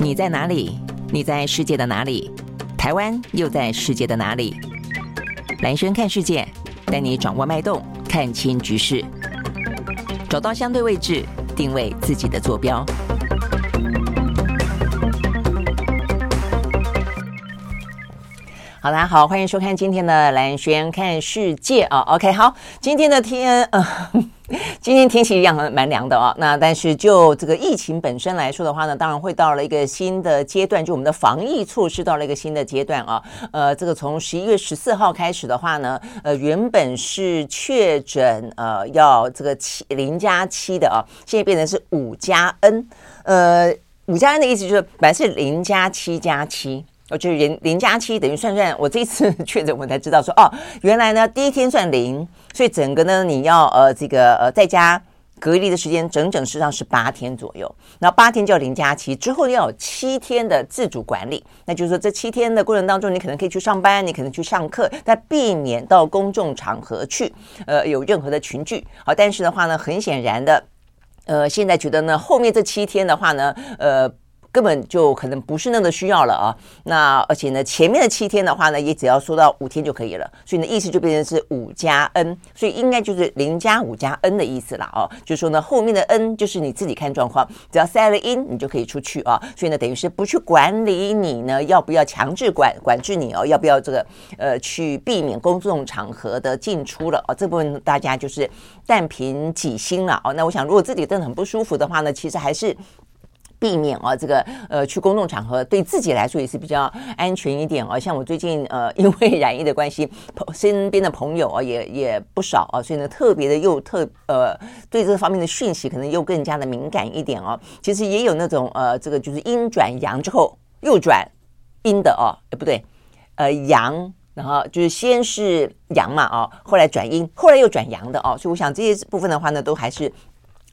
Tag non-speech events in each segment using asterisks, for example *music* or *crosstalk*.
你在哪里？你在世界的哪里？台湾又在世界的哪里？蓝轩看世界，带你掌握脉动，看清局势，找到相对位置，定位自己的坐标。好，大家好，欢迎收看今天的蓝轩看世界啊。OK，好，今天的天，呃，今天天气一样很蛮凉的啊。那但是就这个疫情本身来说的话呢，当然会到了一个新的阶段，就我们的防疫措施到了一个新的阶段啊。呃，这个从十一月十四号开始的话呢，呃，原本是确诊呃要这个七零加七的啊，现在变成是五加 N。呃，五加 N 的意思就是本来是零加七加七。我就是零零加七等于算算，我这次 *laughs* 确诊我才知道说哦，原来呢第一天算零，所以整个呢你要呃这个呃在家隔离的时间整整实际上是八天左右，那八天叫零加七之后要有七天的自主管理，那就是说这七天的过程当中你可能可以去上班，你可能去上课，但避免到公众场合去呃有任何的群聚。好，但是的话呢，很显然的，呃现在觉得呢后面这七天的话呢，呃。根本就可能不是那么需要了啊！那而且呢，前面的七天的话呢，也只要说到五天就可以了，所以呢，意思就变成是五加 N，所以应该就是零加五加 N 的意思了哦。就是说呢，后面的 N 就是你自己看状况，只要塞了 in，你就可以出去啊。所以呢，等于是不去管理你呢，要不要强制管管制你哦？要不要这个呃去避免公众场合的进出了啊？这部分大家就是但凭己心了哦。那我想，如果自己真的很不舒服的话呢，其实还是。避免啊，这个呃，去公众场合对自己来说也是比较安全一点啊。像我最近呃，因为染疫的关系，身边的朋友啊也也不少啊，所以呢，特别的又特呃，对这方面的讯息可能又更加的敏感一点哦。其实也有那种呃，这个就是阴转阳之后又转阴的哦，哎不对，呃阳，然后就是先是阳嘛哦，后来转阴，后来又转阳的哦。所以我想这些部分的话呢，都还是。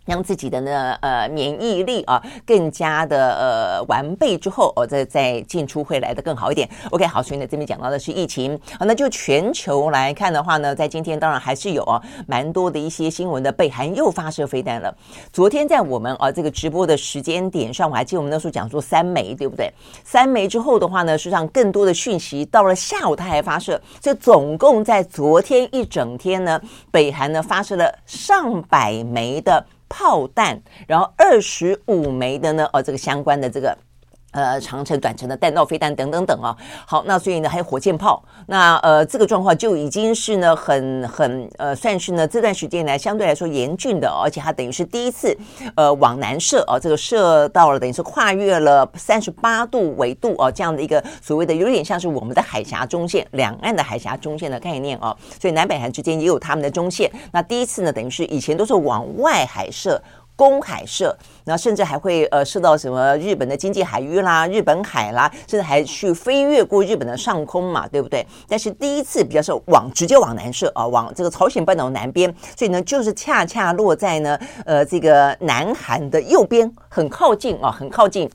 让自己的呢呃免疫力啊更加的呃完备之后，哦再再进出会来的更好一点。OK，好，所以呢这边讲到的是疫情，好，那就全球来看的话呢，在今天当然还是有啊蛮多的一些新闻的，北韩又发射飞弹了。昨天在我们啊这个直播的时间点上，我还记得我们那时候讲说三枚，对不对？三枚之后的话呢，实际上更多的讯息到了下午它还发射，这总共在昨天一整天呢，北韩呢发射了上百枚的。炮弹，然后二十五枚的呢，哦，这个相关的这个。呃，长程、短程的弹道飞弹等等等啊，好，那所以呢，还有火箭炮，那呃，这个状况就已经是呢，很很呃，算是呢这段时间来相对来说严峻的，而且它等于是第一次呃往南射啊，这个射到了等于是跨越了三十八度纬度啊，这样的一个所谓的有点像是我们的海峡中线，两岸的海峡中线的概念啊，所以南北韩之间也有他们的中线，那第一次呢，等于是以前都是往外海射。公海射，那甚至还会呃射到什么日本的经济海域啦、日本海啦，甚至还去飞越过日本的上空嘛，对不对？但是第一次比较是往直接往南射啊，往这个朝鲜半岛南边，所以呢就是恰恰落在呢呃这个南韩的右边，很靠近啊，很靠近。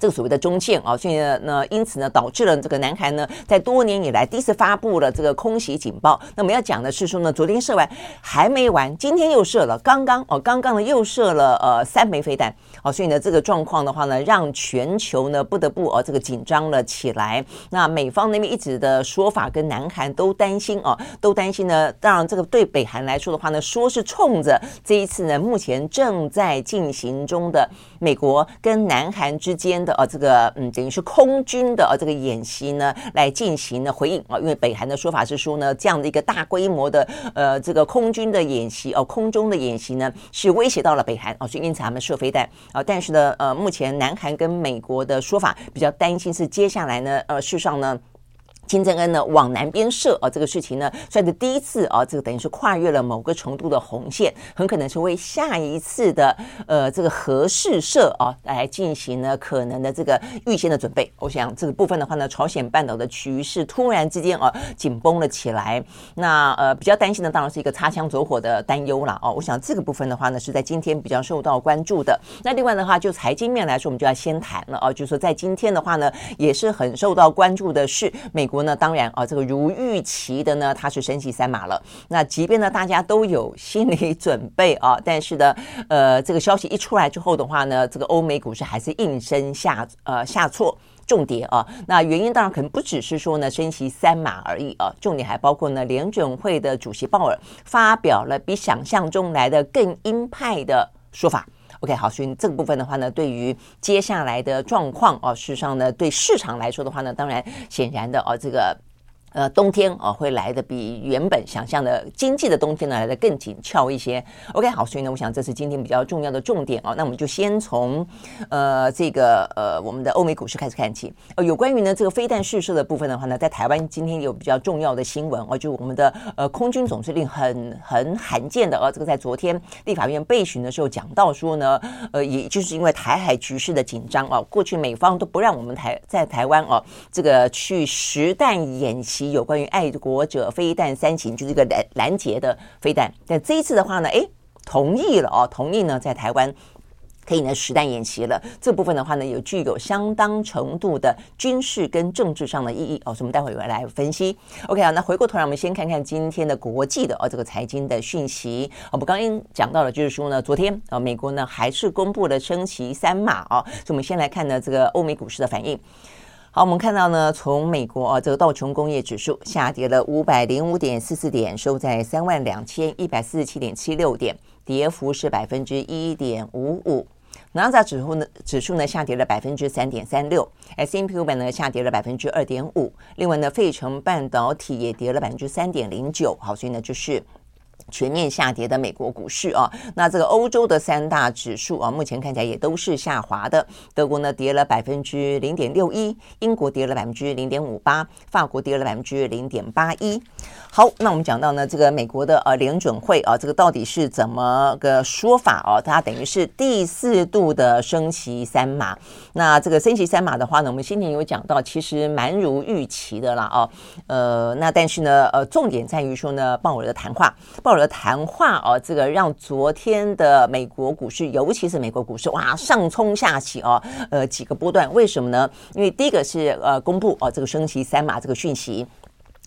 这个所谓的中线啊，所以呢，因此呢，导致了这个南韩呢，在多年以来第一次发布了这个空袭警报。那么要讲的是说呢，昨天射完还没完，今天又射了，刚刚哦，刚刚呢又射了呃三枚飞弹哦，所以呢，这个状况的话呢，让全球呢不得不哦这个紧张了起来。那美方那边一直的说法跟南韩都担心哦，都担心呢。当然，这个对北韩来说的话呢，说是冲着这一次呢，目前正在进行中的美国跟南韩之间的。呃，这个嗯，等于是空军的呃这个演习呢，来进行了回应啊。因为北韩的说法是说呢，这样的一个大规模的呃这个空军的演习哦，空中的演习呢，是威胁到了北韩啊，所以因此他们射飞弹啊。但是呢，呃，目前南韩跟美国的说法比较担心是接下来呢，呃，事实上呢。金正恩呢往南边射啊，这个事情呢算是第一次啊，这个等于是跨越了某个程度的红线，很可能是为下一次的呃这个核试射啊来进行呢可能的这个预先的准备。我想这个部分的话呢，朝鲜半岛的局势突然之间啊紧绷了起来，那呃比较担心的当然是一个擦枪走火的担忧了哦。我想这个部分的话呢是在今天比较受到关注的。那另外的话就财经面来说，我们就要先谈了啊，就是说在今天的话呢也是很受到关注的是美国。国呢，当然啊，这个如预期的呢，它是升息三码了。那即便呢，大家都有心理准备啊，*laughs* 但是呢，呃，这个消息一出来之后的话呢，这个欧美股市还是应声下呃下挫。重点啊，那原因当然可能不只是说呢升息三码而已啊，重点还包括呢联准会的主席鲍尔发表了比想象中来的更鹰派的说法。OK，好，所以这个部分的话呢，对于接下来的状况哦，事实上呢，对市场来说的话呢，当然显然的哦，这个。呃，冬天啊会来的比原本想象的经济的冬天呢来的更紧俏一些。OK，好，所以呢，我想这是今天比较重要的重点啊。那我们就先从呃这个呃我们的欧美股市开始看起。呃，有关于呢这个飞弹试射的部分的话呢，在台湾今天有比较重要的新闻哦，就我们的呃空军总司令很很罕见的啊，这个在昨天立法院备询的时候讲到说呢，呃，也就是因为台海局势的紧张啊，过去美方都不让我们台在台湾哦这个去实弹演习。有关于爱国者飞弹三型，就是一个拦拦截的飞弹。但这一次的话呢，诶，同意了哦，同意呢，在台湾可以呢实弹演习了。这部分的话呢，有具有相当程度的军事跟政治上的意义哦。所以我们待会儿来分析。OK 啊，那回过头来，我们先看看今天的国际的哦这个财经的讯息。我们刚刚讲到了，就是说呢，昨天啊，美国呢还是公布了升息三码啊。所以我们先来看呢这个欧美股市的反应。好，我们看到呢，从美国啊，这个道琼工业指数下跌了五百零五点四四点，收在三万两千一百四十七点七六点，跌幅是百分之一点五五。纳斯达克指数呢，指数呢下跌了百分之三点三六，S&P 500呢下跌了百分之二点五。另外呢，费城半导体也跌了百分之三点零九。好，所以呢就是。全面下跌的美国股市啊，那这个欧洲的三大指数啊，目前看起来也都是下滑的。德国呢跌了百分之零点六一，英国跌了百分之零点五八，法国跌了百分之零点八一。好，那我们讲到呢，这个美国的呃联准会啊，这个到底是怎么个说法哦？它等于是第四度的升息三码。那这个升息三码的话呢，我们先前有讲到，其实蛮如预期的啦哦。呃，那但是呢，呃，重点在于说呢，鲍尔的谈话，鲍尔的谈话哦，这个让昨天的美国股市，尤其是美国股市哇上冲下起哦，呃几个波段，为什么呢？因为第一个是呃公布哦这个升息三码这个讯息。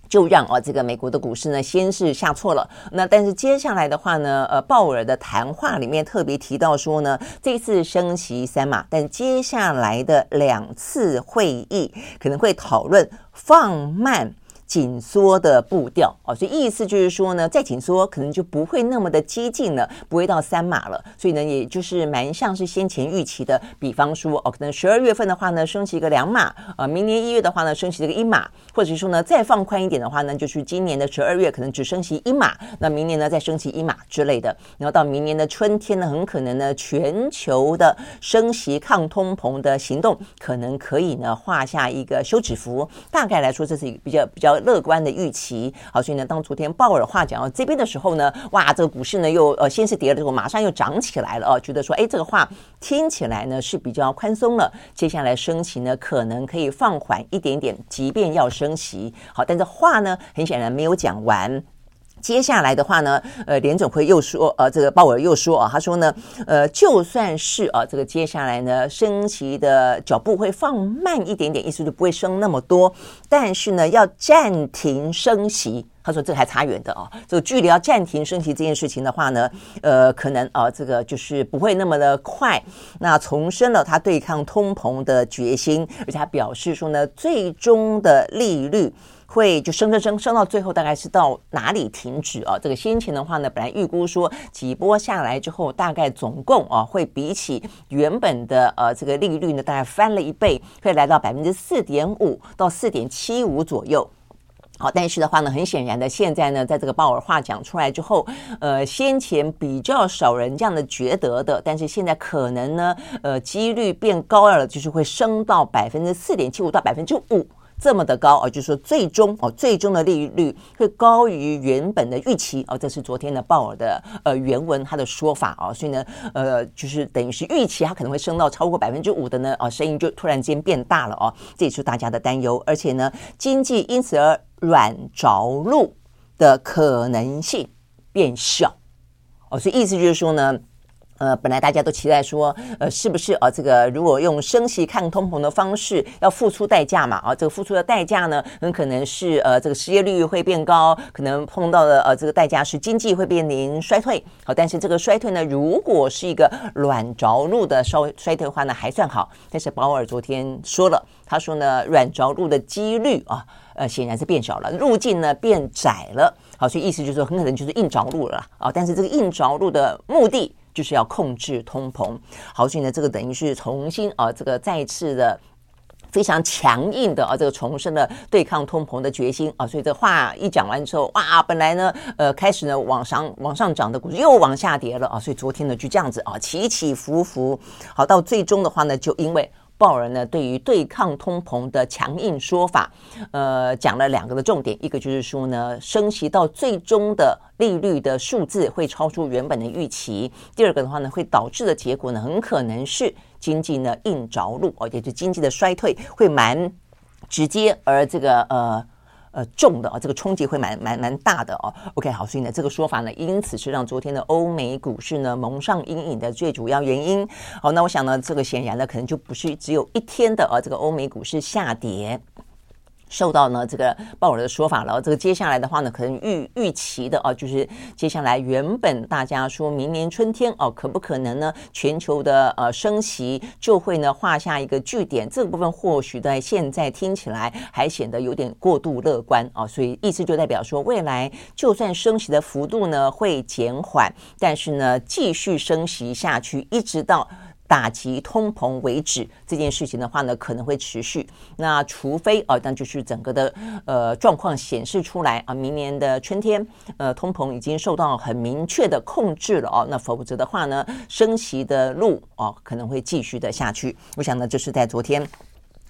就让啊，这个美国的股市呢，先是下挫了。那但是接下来的话呢，呃，鲍尔的谈话里面特别提到说呢，这次升息三码，但接下来的两次会议可能会讨论放慢。紧缩的步调哦，所以意思就是说呢，再紧缩可能就不会那么的激进了，不会到三码了。所以呢，也就是蛮像是先前预期的，比方说哦，可能十二月份的话呢，升息一个两码啊，明年一月的话呢，升息这个一码，或者是说呢，再放宽一点的话呢，就是今年的十二月可能只升息一码，那明年呢再升息一码之类的。然后到明年的春天呢，很可能呢，全球的升息抗通膨的行动可能可以呢画下一个休止符。大概来说，这是一个比较比较。乐观的预期，好，所以呢，当昨天鲍尔话讲到这边的时候呢，哇，这个股市呢又呃先是跌了之后，马上又涨起来了哦，觉得说，哎，这个话听起来呢是比较宽松了，接下来升息呢可能可以放缓一点点，即便要升息，好，但这话呢很显然没有讲完。接下来的话呢，呃，联准会又说，呃，这个鲍尔又说啊，他说呢，呃，就算是啊，这个接下来呢，升息的脚步会放慢一点点，意思就不会升那么多，但是呢，要暂停升息，他说这还差远的啊，这个距离要暂停升息这件事情的话呢，呃，可能啊，这个就是不会那么的快。那重申了他对抗通膨的决心，而且他表示说呢，最终的利率。会就升升升升到最后大概是到哪里停止啊？这个先前的话呢，本来预估说几波下来之后，大概总共啊会比起原本的呃这个利率呢，大概翻了一倍，会来到百分之四点五到四点七五左右。好，但是的话呢，很显然的，现在呢，在这个鲍尔话讲出来之后，呃，先前比较少人这样的觉得的，但是现在可能呢，呃，几率变高了，就是会升到百分之四点七五到百分之五。这么的高啊，就是说最终哦，最终的利率会高于原本的预期哦，这是昨天的鲍尔的呃原文他的说法啊，所以呢呃就是等于是预期它可能会升到超过百分之五的呢啊，声音就突然间变大了哦，这也是大家的担忧，而且呢经济因此而软着陆的可能性变小哦，所以意思就是说呢。呃，本来大家都期待说，呃，是不是啊？这个如果用升息抗通膨的方式，要付出代价嘛？啊，这个付出的代价呢，很可能是呃，这个失业率会变高，可能碰到的呃，这个代价是经济会面临衰退。好，但是这个衰退呢，如果是一个软着陆的衰衰退的话呢，还算好。但是鲍尔昨天说了，他说呢，软着陆的几率啊，呃，显然是变小了，路径呢变窄了。好，所以意思就是说，很可能就是硬着陆了啊。但是这个硬着陆的目的。就是要控制通膨，好，所以呢，这个等于是重新啊，这个再次的非常强硬的啊，这个重申的对抗通膨的决心啊，所以这话一讲完之后，哇，本来呢，呃，开始呢往上往上涨的股又往下跌了啊，所以昨天呢就这样子啊，起起伏伏，好，到最终的话呢，就因为。鲍尔呢，对于对抗通膨的强硬说法，呃，讲了两个的重点，一个就是说呢，升息到最终的利率的数字会超出原本的预期；第二个的话呢，会导致的结果呢，很可能是经济呢硬着陆，而且是经济的衰退会蛮直接，而这个呃。呃，重的啊，这个冲击会蛮蛮蛮大的哦。OK，好，所以呢，这个说法呢，因此是让昨天的欧美股市呢蒙上阴影的最主要原因。好，那我想呢，这个显然呢，可能就不是只有一天的啊，这个欧美股市下跌。受到呢这个鲍尔的说法了，这个接下来的话呢，可能预预期的啊，就是接下来原本大家说明年春天哦，可不可能呢？全球的呃升息就会呢画下一个句点，这个部分或许在现在听起来还显得有点过度乐观啊，所以意思就代表说，未来就算升息的幅度呢会减缓，但是呢继续升息下去，一直到。打击通膨为止这件事情的话呢，可能会持续。那除非啊，那就是整个的呃状况显示出来啊，明年的春天呃通膨已经受到很明确的控制了哦。那否则的话呢，升息的路哦可能会继续的下去。我想呢，就是在昨天。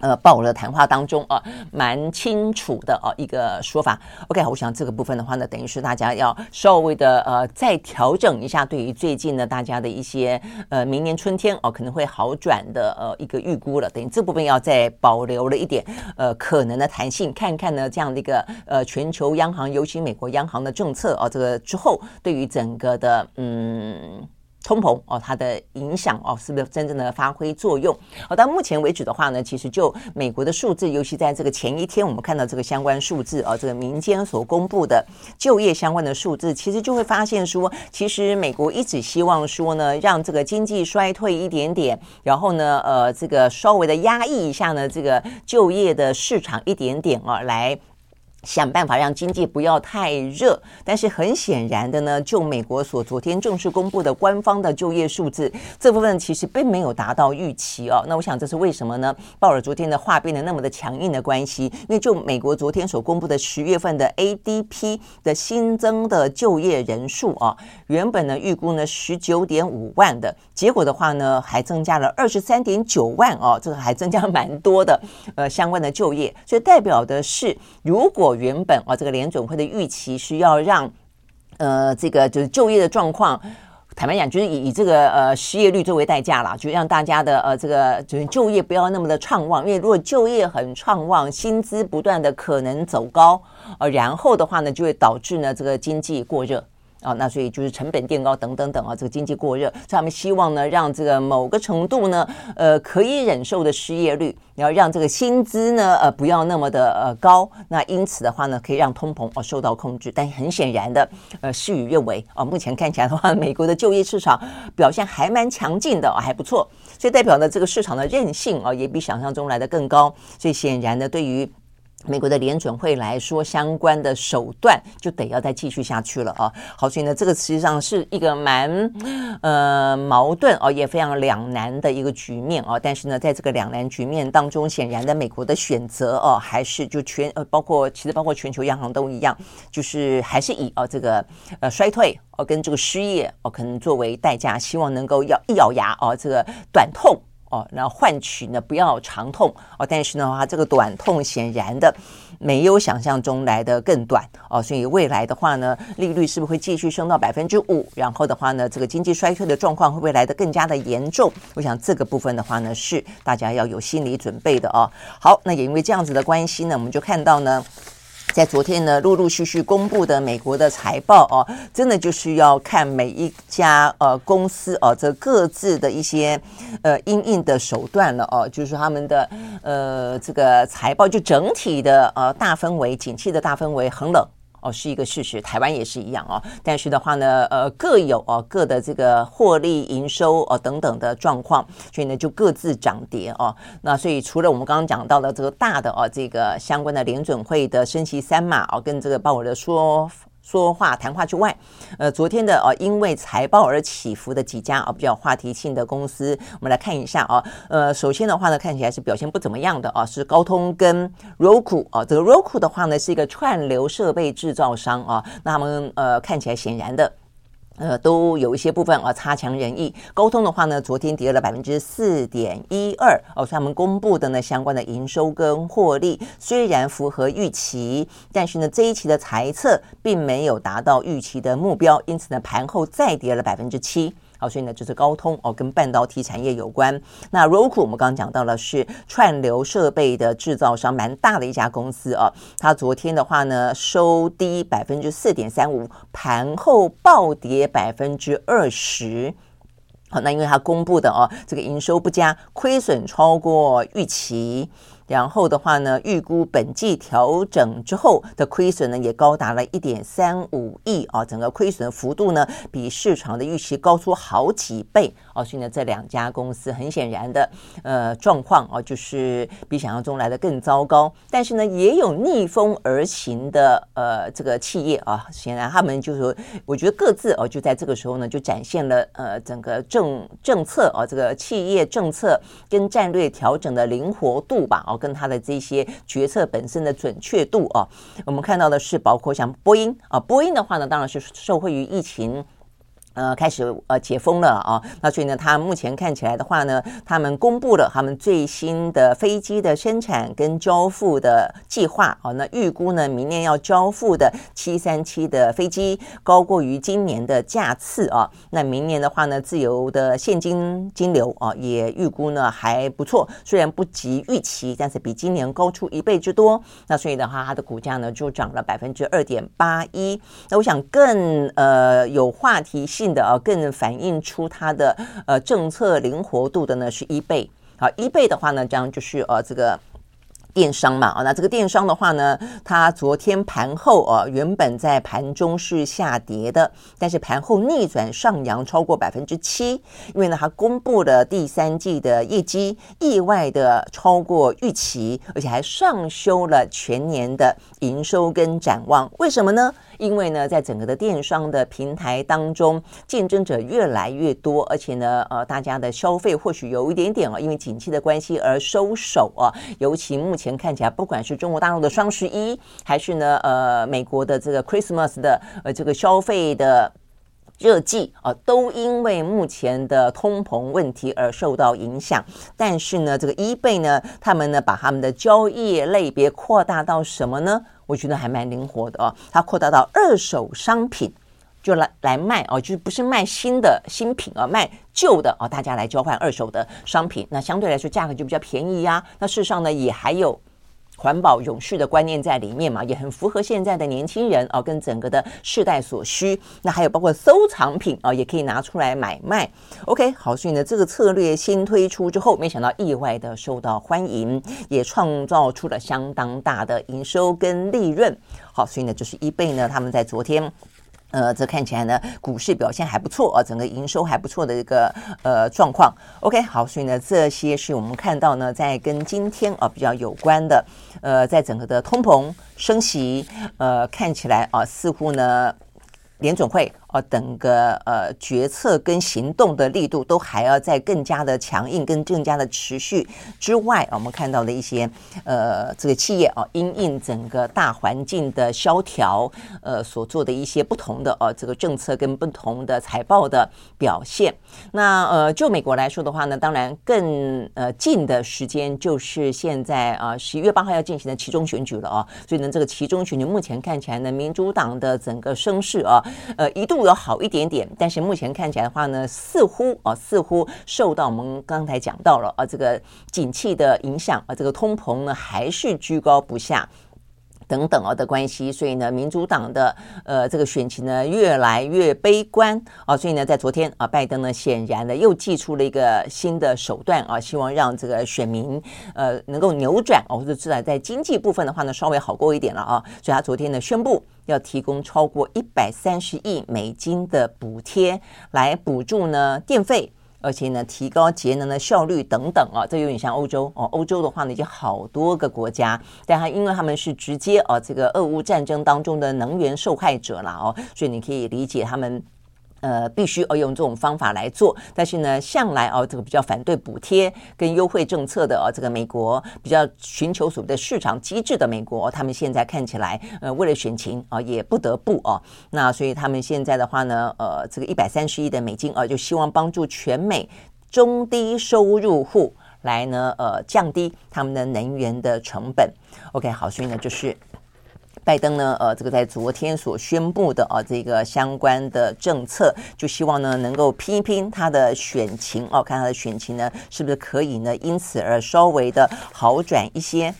呃，鲍尔谈话当中啊，蛮清楚的啊一个说法。OK，我想这个部分的话呢，等于是大家要稍微的呃再调整一下对于最近呢大家的一些呃明年春天哦可能会好转的呃一个预估了。等于这部分要再保留了一点呃可能的弹性，看看呢这样的一个呃全球央行，尤其美国央行的政策啊，这个之后对于整个的嗯。通膨哦，它的影响哦，是不是真正的发挥作用？好，到目前为止的话呢，其实就美国的数字，尤其在这个前一天，我们看到这个相关数字啊，这个民间所公布的就业相关的数字，其实就会发现说，其实美国一直希望说呢，让这个经济衰退一点点，然后呢，呃，这个稍微的压抑一下呢，这个就业的市场一点点啊，来。想办法让经济不要太热，但是很显然的呢，就美国所昨天正式公布的官方的就业数字，这部分其实并没有达到预期哦。那我想这是为什么呢？鲍尔昨天的话变得那么的强硬的关系，因为就美国昨天所公布的十月份的 ADP 的新增的就业人数啊，原本呢预估呢十九点五万的，结果的话呢还增加了二十三点九万哦，这个还增加蛮多的呃相关的就业，所以代表的是如果原本啊，这个联准会的预期是要让，呃，这个就是就业的状况，坦白讲，就是以以这个呃失业率作为代价啦，就让大家的呃这个就是就业不要那么的畅旺，因为如果就业很畅旺，薪资不断的可能走高，呃，然后的话呢，就会导致呢这个经济过热。啊，那所以就是成本垫高等等等啊，这个经济过热，所以他们希望呢，让这个某个程度呢，呃，可以忍受的失业率，然后让这个薪资呢，呃，不要那么的呃高，那因此的话呢，可以让通膨啊受到控制。但很显然的，呃，事与愿违啊，目前看起来的话，美国的就业市场表现还蛮强劲的啊，还不错，所以代表呢，这个市场的韧性啊，也比想象中来的更高。所以显然呢，对于美国的联准会来说，相关的手段就得要再继续下去了啊。好，所以呢，这个实际上是一个蛮呃矛盾哦，也非常两难的一个局面哦。但是呢，在这个两难局面当中，显然的美国的选择哦，还是就全呃，包括其实包括全球央行都一样，就是还是以哦这个呃衰退哦跟这个失业哦可能作为代价，希望能够要一咬牙哦这个短痛。哦，然后换取呢不要长痛哦，但是呢，话这个短痛显然的没有想象中来的更短哦，所以未来的话呢，利率是不是会继续升到百分之五？然后的话呢，这个经济衰退的状况会不会来得更加的严重？我想这个部分的话呢，是大家要有心理准备的哦。好，那也因为这样子的关系呢，我们就看到呢。在昨天呢，陆陆续续公布的美国的财报哦，真的就是要看每一家呃公司哦，这各自的一些呃因应的手段了哦，就是他们的呃这个财报就整体的呃大氛围，景气的大氛围很冷。哦，是一个事实，台湾也是一样哦。但是的话呢，呃，各有哦各的这个获利、营收哦等等的状况，所以呢就各自涨跌哦。那所以除了我们刚刚讲到的这个大的哦，这个相关的联准会的升息三码哦，跟这个鲍尔的说。说话谈话之外，呃，昨天的哦，因为财报而起伏的几家啊比较话题性的公司，我们来看一下啊。呃，首先的话呢，看起来是表现不怎么样的啊，是高通跟 Roku 啊。这个 Roku 的话呢，是一个串流设备制造商啊，那他们呃看起来显然的。呃，都有一些部分啊差强人意。沟通的话呢，昨天跌了百分之四点一二哦，他们公布的呢相关的营收跟获利虽然符合预期，但是呢这一期的财测并没有达到预期的目标，因此呢盘后再跌了百分之七。好，所以呢，就是高通哦，跟半导体产业有关。那 Roku 我们刚刚讲到了是串流设备的制造商，蛮大的一家公司哦。它昨天的话呢，收低百分之四点三五，盘后暴跌百分之二十。好，那因为它公布的哦，这个营收不佳，亏损超过预期。然后的话呢，预估本季调整之后的亏损呢，也高达了一点三五亿啊，整个亏损幅度呢，比市场的预期高出好几倍。哦。所以呢，这两家公司很显然的，呃，状况哦，就是比想象中来的更糟糕。但是呢，也有逆风而行的呃这个企业啊，显然他们就是，我觉得各自哦，就在这个时候呢，就展现了呃整个政政策啊，这个企业政策跟战略调整的灵活度吧。哦跟他的这些决策本身的准确度啊，我们看到的是包括像波音啊，波音的话呢，当然是受惠于疫情。呃，开始呃解封了啊，那所以呢，他目前看起来的话呢，他们公布了他们最新的飞机的生产跟交付的计划啊，那预估呢，明年要交付的七三七的飞机高过于今年的架次啊，那明年的话呢，自由的现金金流啊，也预估呢还不错，虽然不及预期，但是比今年高出一倍之多，那所以的话，它的股价呢就涨了百分之二点八一，那我想更呃有话题性。的啊，更反映出它的呃政策灵活度的呢是 eBay，好，eBay 的话呢，这样就是呃这个。电商嘛，啊，那这个电商的话呢，它昨天盘后啊，原本在盘中是下跌的，但是盘后逆转上扬超过百分之七，因为呢，它公布了第三季的业绩意外的超过预期，而且还上修了全年的营收跟展望。为什么呢？因为呢，在整个的电商的平台当中，竞争者越来越多，而且呢，呃，大家的消费或许有一点点啊，因为景气的关系而收手啊，尤其目前。前看起来，不管是中国大陆的双十一，还是呢，呃，美国的这个 Christmas 的呃这个消费的热季啊、都因为目前的通膨问题而受到影响。但是呢，这个 eBay 呢，他们呢把他们的交易类别扩大到什么呢？我觉得还蛮灵活的哦，它扩大到二手商品。就来来卖哦，就是不是卖新的新品啊，卖旧的哦，大家来交换二手的商品，那相对来说价格就比较便宜呀。那事实上呢，也还有环保永续的观念在里面嘛，也很符合现在的年轻人啊，跟整个的世代所需。那还有包括收藏品啊，也可以拿出来买卖。OK，好，所以呢，这个策略新推出之后，没想到意外的受到欢迎，也创造出了相当大的营收跟利润。好，所以呢，就是一贝呢，他们在昨天。呃，这看起来呢，股市表现还不错啊，整个营收还不错的一个呃状况。OK，好，所以呢，这些是我们看到呢，在跟今天啊比较有关的，呃，在整个的通膨升息，呃，看起来啊，似乎呢，联准会。呃，整个呃决策跟行动的力度都还要再更加的强硬，跟更加的持续之外，我们看到的一些呃这个企业啊，因应整个大环境的萧条，呃所做的一些不同的呃这个政策跟不同的财报的表现。那呃就美国来说的话呢，当然更呃近的时间就是现在啊十一月八号要进行的期中选举了啊，所以呢这个期中选举目前看起来呢，民主党的整个声势啊，呃一度。有好一点点，但是目前看起来的话呢，似乎啊，似乎受到我们刚才讲到了啊，这个景气的影响啊，这个通膨呢还是居高不下。等等啊的关系，所以呢，民主党的呃这个选情呢越来越悲观啊，所以呢，在昨天啊，拜登呢显然呢又祭出了一个新的手段啊，希望让这个选民呃能够扭转啊，或者至少在经济部分的话呢稍微好过一点了啊，所以他昨天呢宣布要提供超过一百三十亿美金的补贴来补助呢电费。而且呢，提高节能的效率等等啊，这有点像欧洲哦。欧洲的话呢，已经好多个国家，但它因为他们是直接啊，这个俄乌战争当中的能源受害者了哦，所以你可以理解他们。呃，必须要用这种方法来做，但是呢，向来哦，这个比较反对补贴跟优惠政策的哦，这个美国比较寻求所谓的市场机制的美国，他们现在看起来，呃，为了选情啊，也不得不哦，那所以他们现在的话呢，呃，这个一百三十亿的美金啊，就希望帮助全美中低收入户来呢，呃，降低他们的能源的成本。OK，好，所以呢，就是。拜登呢，呃，这个在昨天所宣布的啊，这个相关的政策，就希望呢能够拼一拼他的选情哦，看他的选情呢是不是可以呢，因此而稍微的好转一些。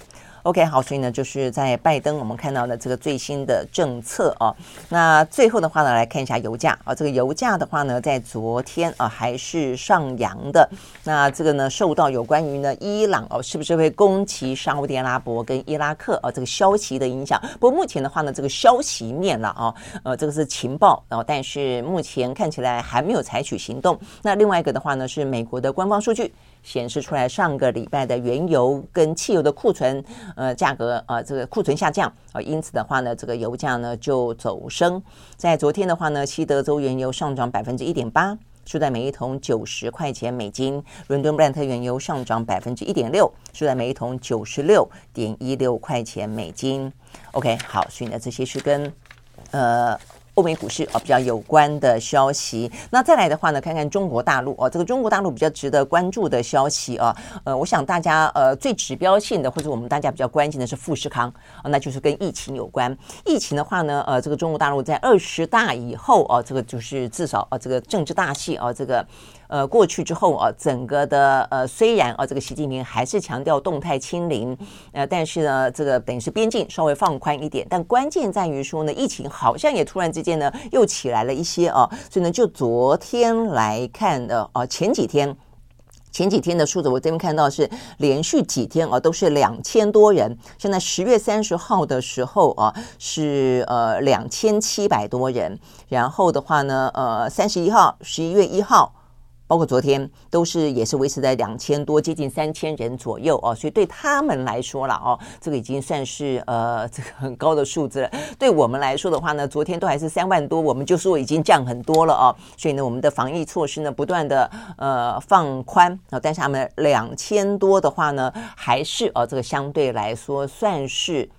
OK，好，所以呢，就是在拜登我们看到的这个最新的政策啊，那最后的话呢，来看一下油价啊，这个油价的话呢，在昨天啊还是上扬的。那这个呢，受到有关于呢伊朗哦是不是会攻击沙乌地阿拉伯跟伊拉克啊这个消息的影响。不过目前的话呢，这个消息面了啊，呃，这个是情报然后，但是目前看起来还没有采取行动。那另外一个的话呢，是美国的官方数据。显示出来，上个礼拜的原油跟汽油的库存，呃，价格呃，这个库存下降啊，因此的话呢，这个油价呢就走升。在昨天的话呢，西德州原油上涨百分之一点八，收在每一桶九十块钱美金；伦敦布兰特原油上涨百分之一点六，收在每一桶九十六点一六块钱美金。OK，好，所以呢，这些是跟呃。欧美股市啊，比较有关的消息。那再来的话呢，看看中国大陆哦，这个中国大陆比较值得关注的消息啊，呃，我想大家呃最指标性的，或者我们大家比较关心的是富士康啊，那就是跟疫情有关。疫情的话呢，呃，这个中国大陆在二十大以后啊，这个就是至少啊，这个政治大戏啊，这个。呃，过去之后啊，整个的呃，虽然啊，这个习近平还是强调动态清零，呃，但是呢，这个等于是边境稍微放宽一点，但关键在于说呢，疫情好像也突然之间呢又起来了一些啊，所以呢，就昨天来看的啊，前几天前几天的数字，我这边看到是连续几天啊都是两千多人，现在十月三十号的时候啊是呃两千七百多人，然后的话呢，呃三十一号十一月一号。包括昨天都是也是维持在两千多，接近三千人左右哦，所以对他们来说了哦，这个已经算是呃这个很高的数字了。对我们来说的话呢，昨天都还是三万多，我们就说已经降很多了哦。所以呢，我们的防疫措施呢不断的呃放宽啊，但是他们两千多的话呢，还是哦这个相对来说算是。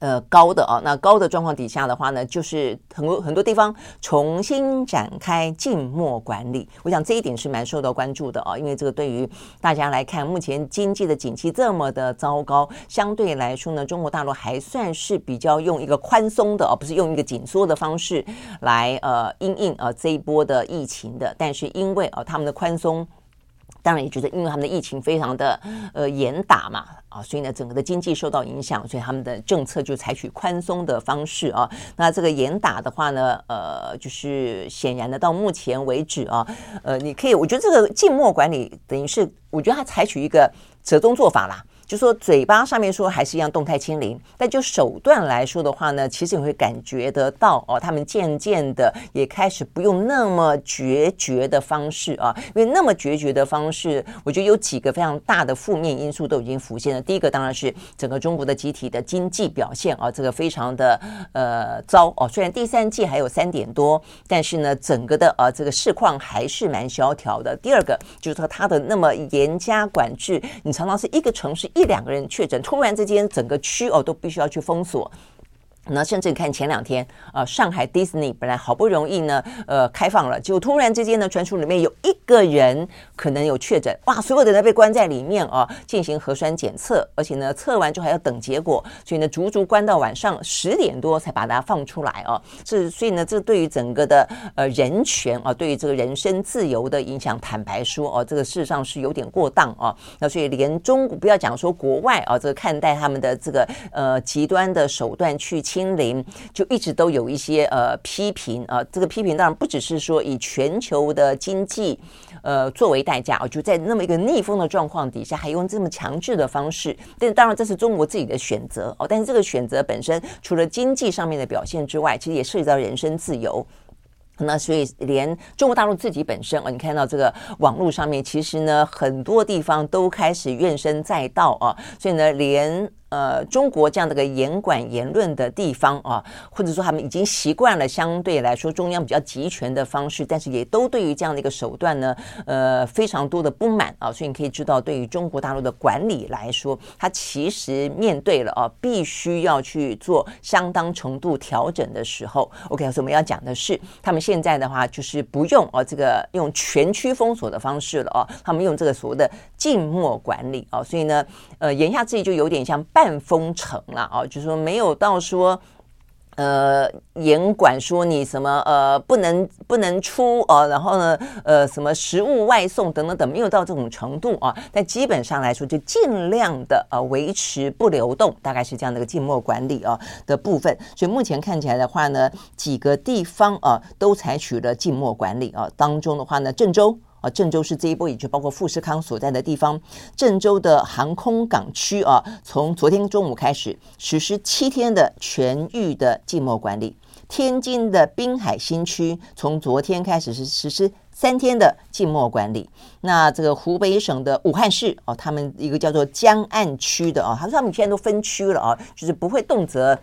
呃，高的啊，那高的状况底下的话呢，就是很多很多地方重新展开静默管理。我想这一点是蛮受到关注的啊，因为这个对于大家来看，目前经济的景气这么的糟糕，相对来说呢，中国大陆还算是比较用一个宽松的，而不是用一个紧缩的方式来呃因应啊这一波的疫情的。但是因为啊他们的宽松。当然也觉得，因为他们的疫情非常的呃严打嘛，啊，所以呢，整个的经济受到影响，所以他们的政策就采取宽松的方式啊。那这个严打的话呢，呃，就是显然的，到目前为止啊，呃，你可以，我觉得这个静默管理等于是，我觉得他采取一个折中做法啦。就说嘴巴上面说还是一样动态清零，但就手段来说的话呢，其实你会感觉得到哦，他们渐渐的也开始不用那么决绝的方式啊，因为那么决绝的方式，我觉得有几个非常大的负面因素都已经浮现了。第一个当然是整个中国的集体的经济表现啊，这个非常的呃糟哦。虽然第三季还有三点多，但是呢，整个的呃这个市况还是蛮萧条的。第二个就是说它的那么严加管制，你常常是一个城市。一两个人确诊，突然之间整个区哦都必须要去封锁，那甚至看前两天，呃，上海迪士尼本来好不容易呢，呃，开放了，就突然之间呢，传出里面有一个人可能有确诊，哇，所有的人被关在里面啊，进行核酸检测，而且呢，测完之后还要等结果，所以呢，足足关到晚上十点多才把它放出来哦。这所以呢，这对于整个的呃人权啊，对于这个人身自由的影响，坦白说哦，这个事实上是有点过当啊。那所以连中国不要讲说国外啊，这个看待他们的这个呃极端的手段去。清零就一直都有一些呃批评啊、这个批评当然不只是说以全球的经济呃作为代价啊，就在那么一个逆风的状况底下，还用这么强制的方式，但当然这是中国自己的选择哦，但是这个选择本身除了经济上面的表现之外，其实也涉及到人身自由。那所以连中国大陆自己本身啊，你看到这个网络上面，其实呢很多地方都开始怨声载道啊，所以呢连。呃，中国这样的个严管言论的地方啊，或者说他们已经习惯了相对来说中央比较集权的方式，但是也都对于这样的一个手段呢，呃，非常多的不满啊。所以你可以知道，对于中国大陆的管理来说，它其实面对了啊，必须要去做相当程度调整的时候。OK，所以我们要讲的是，他们现在的话就是不用啊这个用全区封锁的方式了啊，他们用这个所谓的静默管理啊。所以呢，呃，言下之意就有点像半。封城了啊，就是说没有到说，呃，严管说你什么呃不能不能出啊，然后呢呃什么食物外送等等等，没有到这种程度啊。但基本上来说，就尽量的呃维持不流动，大概是这样的一个静默管理啊的部分。所以目前看起来的话呢，几个地方啊都采取了静默管理啊，当中的话呢，郑州。啊，郑州市这一波也就包括富士康所在的地方，郑州的航空港区啊，从昨天中午开始实施七天的全域的静默管理。天津的滨海新区从昨天开始是实施三天的静默管理。那这个湖北省的武汉市哦，他们一个叫做江岸区的啊，他说他们现在都分区了啊，就是不会动辄。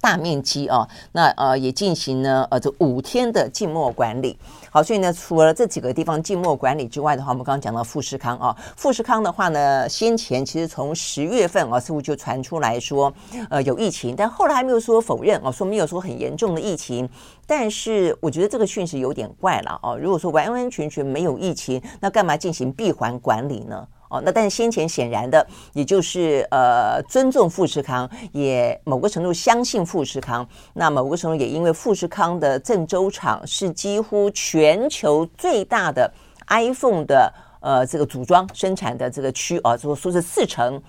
大面积啊，那呃也进行了呃这五天的静默管理。好，所以呢，除了这几个地方静默管理之外的话，我们刚刚讲到富士康啊，富士康的话呢，先前其实从十月份啊，似乎就传出来说呃有疫情，但后来还没有说否认啊，说没有说很严重的疫情。但是我觉得这个讯息有点怪了啊，如果说完完全全没有疫情，那干嘛进行闭环管理呢？哦，那但是先前显然的，也就是呃尊重富士康，也某个程度相信富士康。那某个程度也因为富士康的郑州厂是几乎全球最大的 iPhone 的呃这个组装生产的这个区啊，说说是四成。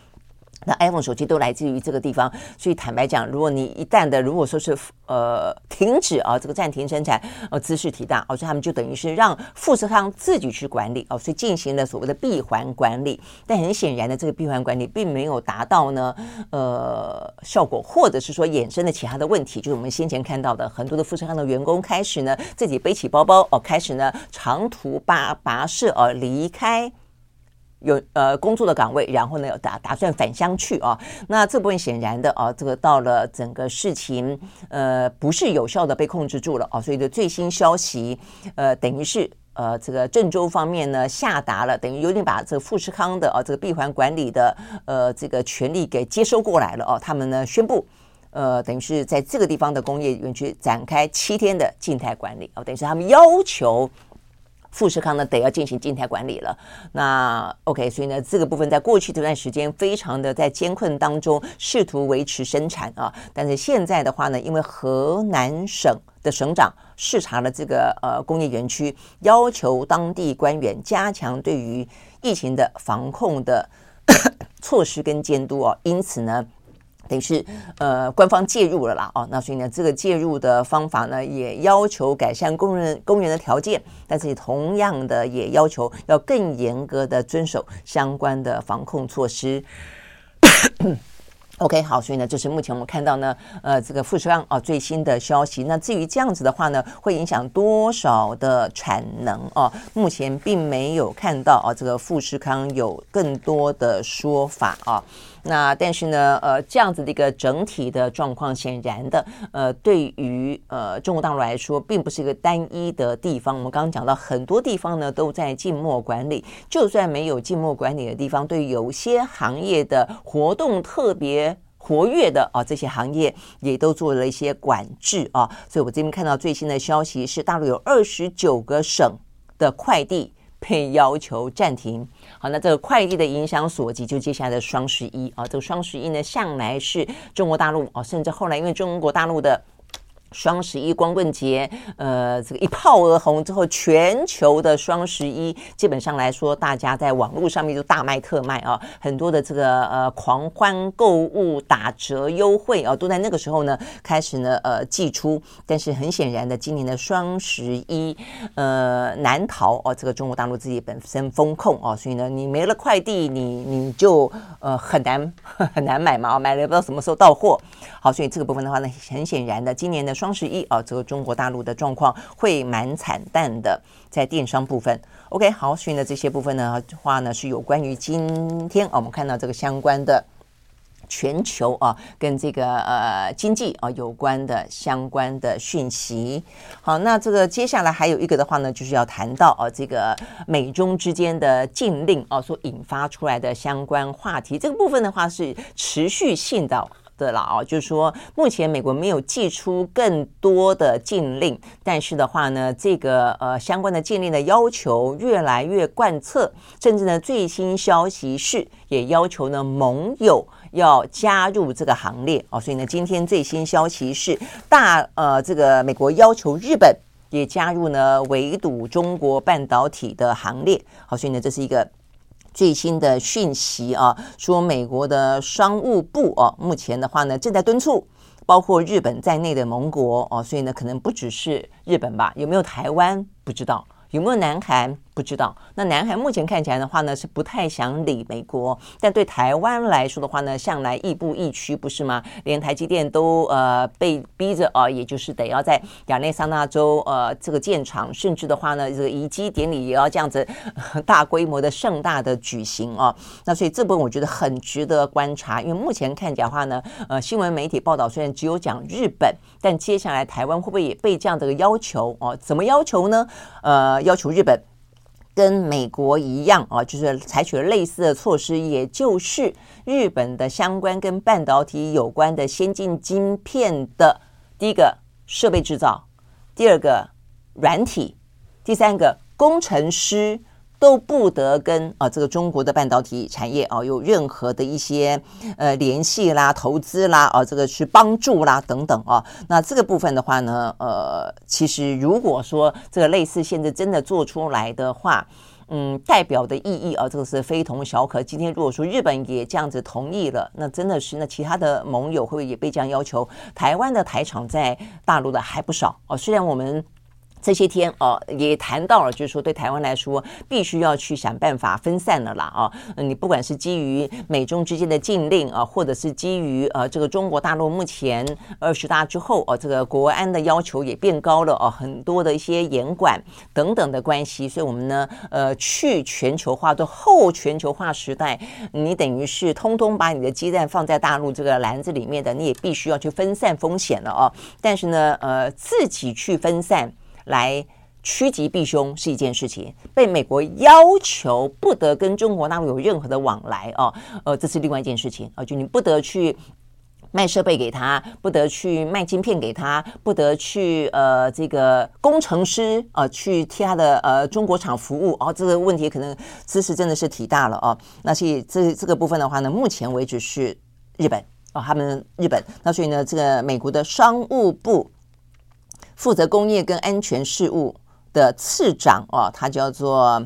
那 iPhone 手机都来自于这个地方，所以坦白讲，如果你一旦的如果说是呃停止啊，这个暂停生产，呃兹事体大，哦，所以他们就等于是让富士康自己去管理哦，所以进行了所谓的闭环管理。但很显然的，这个闭环管理并没有达到呢呃效果，或者是说衍生的其他的问题，就是我们先前看到的很多的富士康的员工开始呢自己背起包包哦，开始呢长途跋跋涉而离开。有呃工作的岗位，然后呢打打算返乡去啊。那这部分显然的啊，这个到了整个事情呃不是有效的被控制住了啊。所以的最新消息呃等于是呃这个郑州方面呢下达了，等于有点把这个富士康的啊这个闭环管理的呃这个权力给接收过来了哦。他们呢宣布呃等于是在这个地方的工业园区展开七天的静态管理啊，等于是他们要求。富士康呢，得要进行静态管理了。那 OK，所以呢，这个部分在过去这段时间非常的在艰困当中，试图维持生产啊。但是现在的话呢，因为河南省的省长视察了这个呃工业园区，要求当地官员加强对于疫情的防控的 *coughs* 措施跟监督哦。因此呢。等于是呃，官方介入了啦，哦，那所以呢，这个介入的方法呢，也要求改善工人工人的条件，但是也同样的也要求要更严格的遵守相关的防控措施。*coughs* OK，好，所以呢，这是目前我们看到呢，呃，这个富士康啊最新的消息。那至于这样子的话呢，会影响多少的产能啊？目前并没有看到啊，这个富士康有更多的说法啊。那但是呢，呃，这样子的一个整体的状况，显然的，呃，对于呃中国大陆来说，并不是一个单一的地方。我们刚刚讲到很多地方呢都在静默管理，就算没有静默管理的地方，对有些行业的活动特别活跃的啊，这些行业也都做了一些管制啊，所以我这边看到最新的消息是，大陆有二十九个省的快递被要求暂停。好，那这个快递的影响所及，就接下来的双十一啊，这个双十一呢，向来是中国大陆啊，甚至后来因为中国大陆的。双十一光棍节，呃，这个一炮而红之后，全球的双十一基本上来说，大家在网络上面就大卖特卖啊，很多的这个呃狂欢购物、打折优惠啊，都在那个时候呢开始呢呃寄出。但是很显然的，今年的双十一呃难逃哦，这个中国大陆自己本身风控哦，所以呢，你没了快递，你你就呃很难 *laughs* 很难买嘛，买了也不知道什么时候到货。好，所以这个部分的话呢，很显然的，今年的。双十一啊，这个中国大陆的状况会蛮惨淡的，在电商部分。OK，好，所以呢，这些部分呢话呢是有关于今天我们看到这个相关的全球啊，跟这个呃经济啊有关的相关的讯息。好，那这个接下来还有一个的话呢，就是要谈到啊，这个美中之间的禁令啊所引发出来的相关话题。这个部分的话是持续性的。的了啊，就是说，目前美国没有寄出更多的禁令，但是的话呢，这个呃相关的禁令的要求越来越贯彻，甚至呢最新消息是也要求呢盟友要加入这个行列啊，所以呢今天最新消息是大呃这个美国要求日本也加入呢围堵中国半导体的行列，好，所以呢这是一个。最新的讯息啊，说美国的商务部啊，目前的话呢，正在敦促包括日本在内的盟国哦，所以呢，可能不只是日本吧，有没有台湾不知道。有没有南韩不知道？那南韩目前看起来的话呢，是不太想理美国，但对台湾来说的话呢，向来亦步亦趋，不是吗？连台积电都呃被逼着啊，也就是得要在亚利桑那州呃这个建厂，甚至的话呢，这个移机典礼也要这样子 *laughs* 大规模的盛大的举行啊。那所以这部分我觉得很值得观察，因为目前看起来的话呢，呃，新闻媒体报道虽然只有讲日本，但接下来台湾会不会也被这样的要求哦？怎么要求呢？呃。要求日本跟美国一样啊，就是采取了类似的措施，也就是日本的相关跟半导体有关的先进晶片的第一个设备制造，第二个软体，第三个工程师。都不得跟啊这个中国的半导体产业啊有任何的一些呃联系啦、投资啦啊这个去帮助啦等等啊。那这个部分的话呢，呃，其实如果说这个类似现在真的做出来的话，嗯，代表的意义啊，这个是非同小可。今天如果说日本也这样子同意了，那真的是那其他的盟友会不会也被这样要求？台湾的台厂在大陆的还不少哦，虽然我们。这些天哦，也谈到了，就是说对台湾来说，必须要去想办法分散了啦啊！你不管是基于美中之间的禁令啊，或者是基于呃这个中国大陆目前二十大之后哦，这个国安的要求也变高了哦，很多的一些严管等等的关系，所以我们呢呃去全球化的后全球化时代，你等于是通通把你的鸡蛋放在大陆这个篮子里面的，你也必须要去分散风险了哦。但是呢呃自己去分散。来趋吉避凶是一件事情，被美国要求不得跟中国大陆有任何的往来哦，呃，这是另外一件事情啊，就你不得去卖设备给他，不得去卖晶片给他，不得去呃这个工程师啊去替他的呃中国厂服务哦，这个问题可能知识真的是挺大了哦。那所以这这个部分的话呢，目前为止是日本哦，他们日本，那所以呢，这个美国的商务部。负责工业跟安全事务的次长哦，他叫做